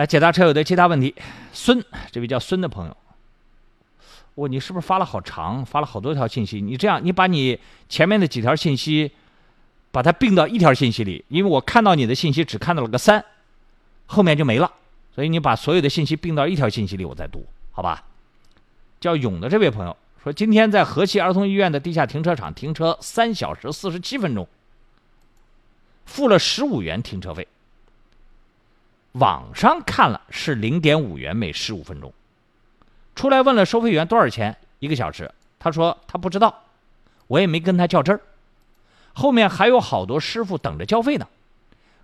来解答车友的其他问题。孙，这位叫孙的朋友，我你是不是发了好长，发了好多条信息？你这样，你把你前面的几条信息，把它并到一条信息里，因为我看到你的信息只看到了个三，后面就没了，所以你把所有的信息并到一条信息里，我再读，好吧？叫勇的这位朋友说，今天在河西儿童医院的地下停车场停车三小时四十七分钟，付了十五元停车费。网上看了是零点五元每十五分钟，出来问了收费员多少钱一个小时，他说他不知道，我也没跟他较真儿。后面还有好多师傅等着交费呢，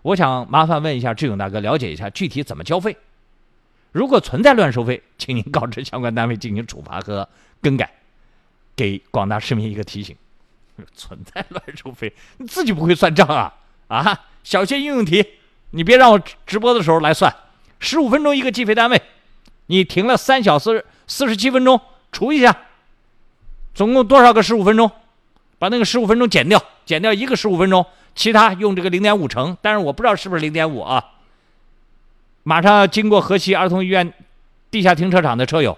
我想麻烦问一下志勇大哥，了解一下具体怎么交费。如果存在乱收费，请您告知相关单位进行处罚和更改，给广大市民一个提醒。存在乱收费，你自己不会算账啊啊！小学应用题。你别让我直播的时候来算，十五分钟一个计费单位，你停了三小时四十七分钟，除一下，总共多少个十五分钟？把那个十五分钟减掉，减掉一个十五分钟，其他用这个零点五乘。但是我不知道是不是零点五啊。马上要经过河西儿童医院地下停车场的车友，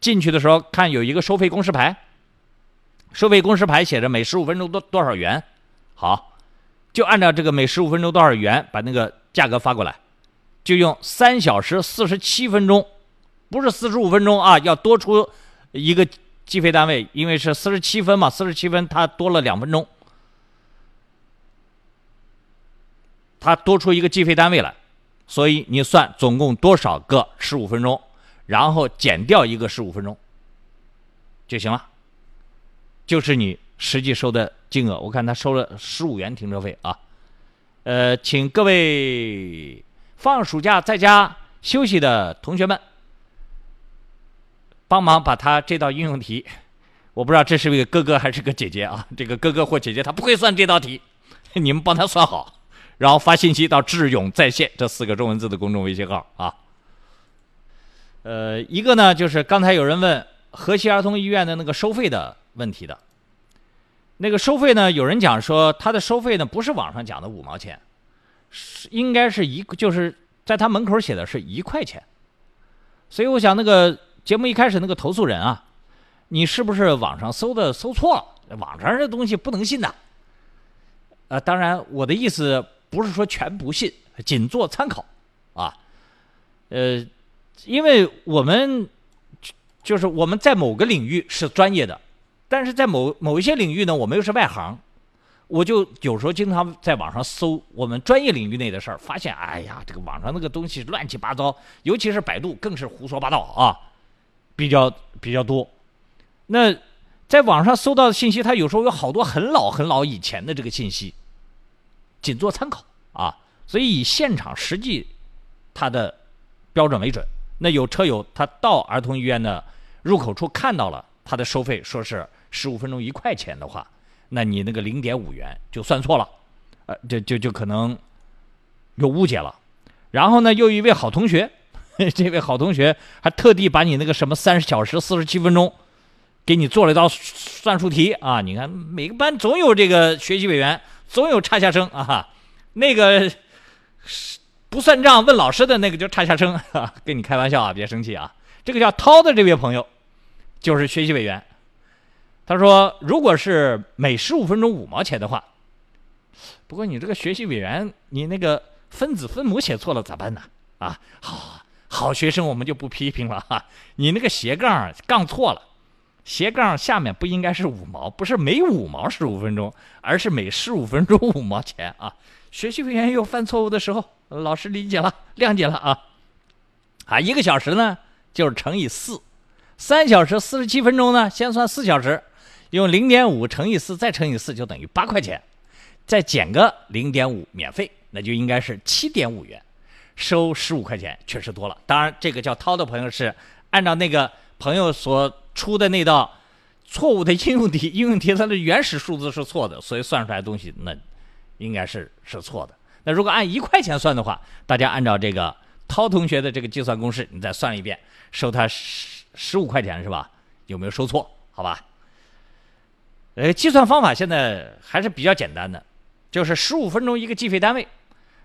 进去的时候看有一个收费公示牌，收费公示牌写着每十五分钟多多少元。好。就按照这个每十五分钟多少元把那个价格发过来，就用三小时四十七分钟，不是四十五分钟啊，要多出一个计费单位，因为是四十七分嘛，四十七分它多了两分钟，它多出一个计费单位来，所以你算总共多少个十五分钟，然后减掉一个十五分钟就行了，就是你实际收的。金额我看他收了十五元停车费啊，呃，请各位放暑假在家休息的同学们帮忙把他这道应用题，我不知道这是个哥哥还是个姐姐啊，这个哥哥或姐姐他不会算这道题，你们帮他算好，然后发信息到“智勇在线”这四个中文字的公众微信号啊。呃，一个呢就是刚才有人问河西儿童医院的那个收费的问题的。那个收费呢？有人讲说，他的收费呢不是网上讲的五毛钱，是应该是一，就是在他门口写的是一块钱。所以我想，那个节目一开始那个投诉人啊，你是不是网上搜的搜错了？网上这东西不能信的。呃，当然我的意思不是说全不信，仅做参考啊。呃，因为我们就是我们在某个领域是专业的。但是在某某一些领域呢，我们又是外行，我就有时候经常在网上搜我们专业领域内的事儿，发现哎呀，这个网上那个东西乱七八糟，尤其是百度更是胡说八道啊，比较比较多。那在网上搜到的信息，它有时候有好多很老很老以前的这个信息，仅做参考啊，所以以现场实际它的标准为准。那有车友他到儿童医院的入口处看到了他的收费，说是。十五分钟一块钱的话，那你那个零点五元就算错了，呃，就就就可能有误解了。然后呢，又一位好同学，这位好同学还特地把你那个什么三十小时四十七分钟，给你做了一道算术题啊！你看每个班总有这个学习委员，总有差下生啊。那个不算账问老师的那个叫差下生，跟你开玩笑啊，别生气啊。这个叫涛的这位朋友，就是学习委员。他说：“如果是每十五分钟五毛钱的话，不过你这个学习委员，你那个分子分母写错了咋办呢？啊，好好学生我们就不批评了哈。你那个斜杠杠错了，斜杠下面不应该是五毛，不是每五毛十五分钟，而是每十五分钟五毛钱啊。学习委员有犯错误的时候，老师理解了，谅解了啊。啊，一个小时呢就是乘以四，三小时四十七分钟呢，先算四小时。”用零点五乘以四，再乘以四，就等于八块钱，再减个零点五免费，那就应该是七点五元，收十五块钱，确实多了。当然，这个叫涛的朋友是按照那个朋友所出的那道错误的应用题，应用题它的原始数字是错的，所以算出来的东西那应该是是错的。那如果按一块钱算的话，大家按照这个涛同学的这个计算公式，你再算一遍，收他十十五块钱是吧？有没有收错？好吧？呃，计算方法现在还是比较简单的，就是十五分钟一个计费单位，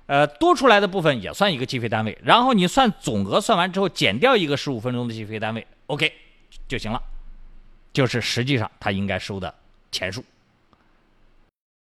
呃，多出来的部分也算一个计费单位，然后你算总额算完之后，减掉一个十五分钟的计费单位，OK 就行了，就是实际上他应该收的钱数。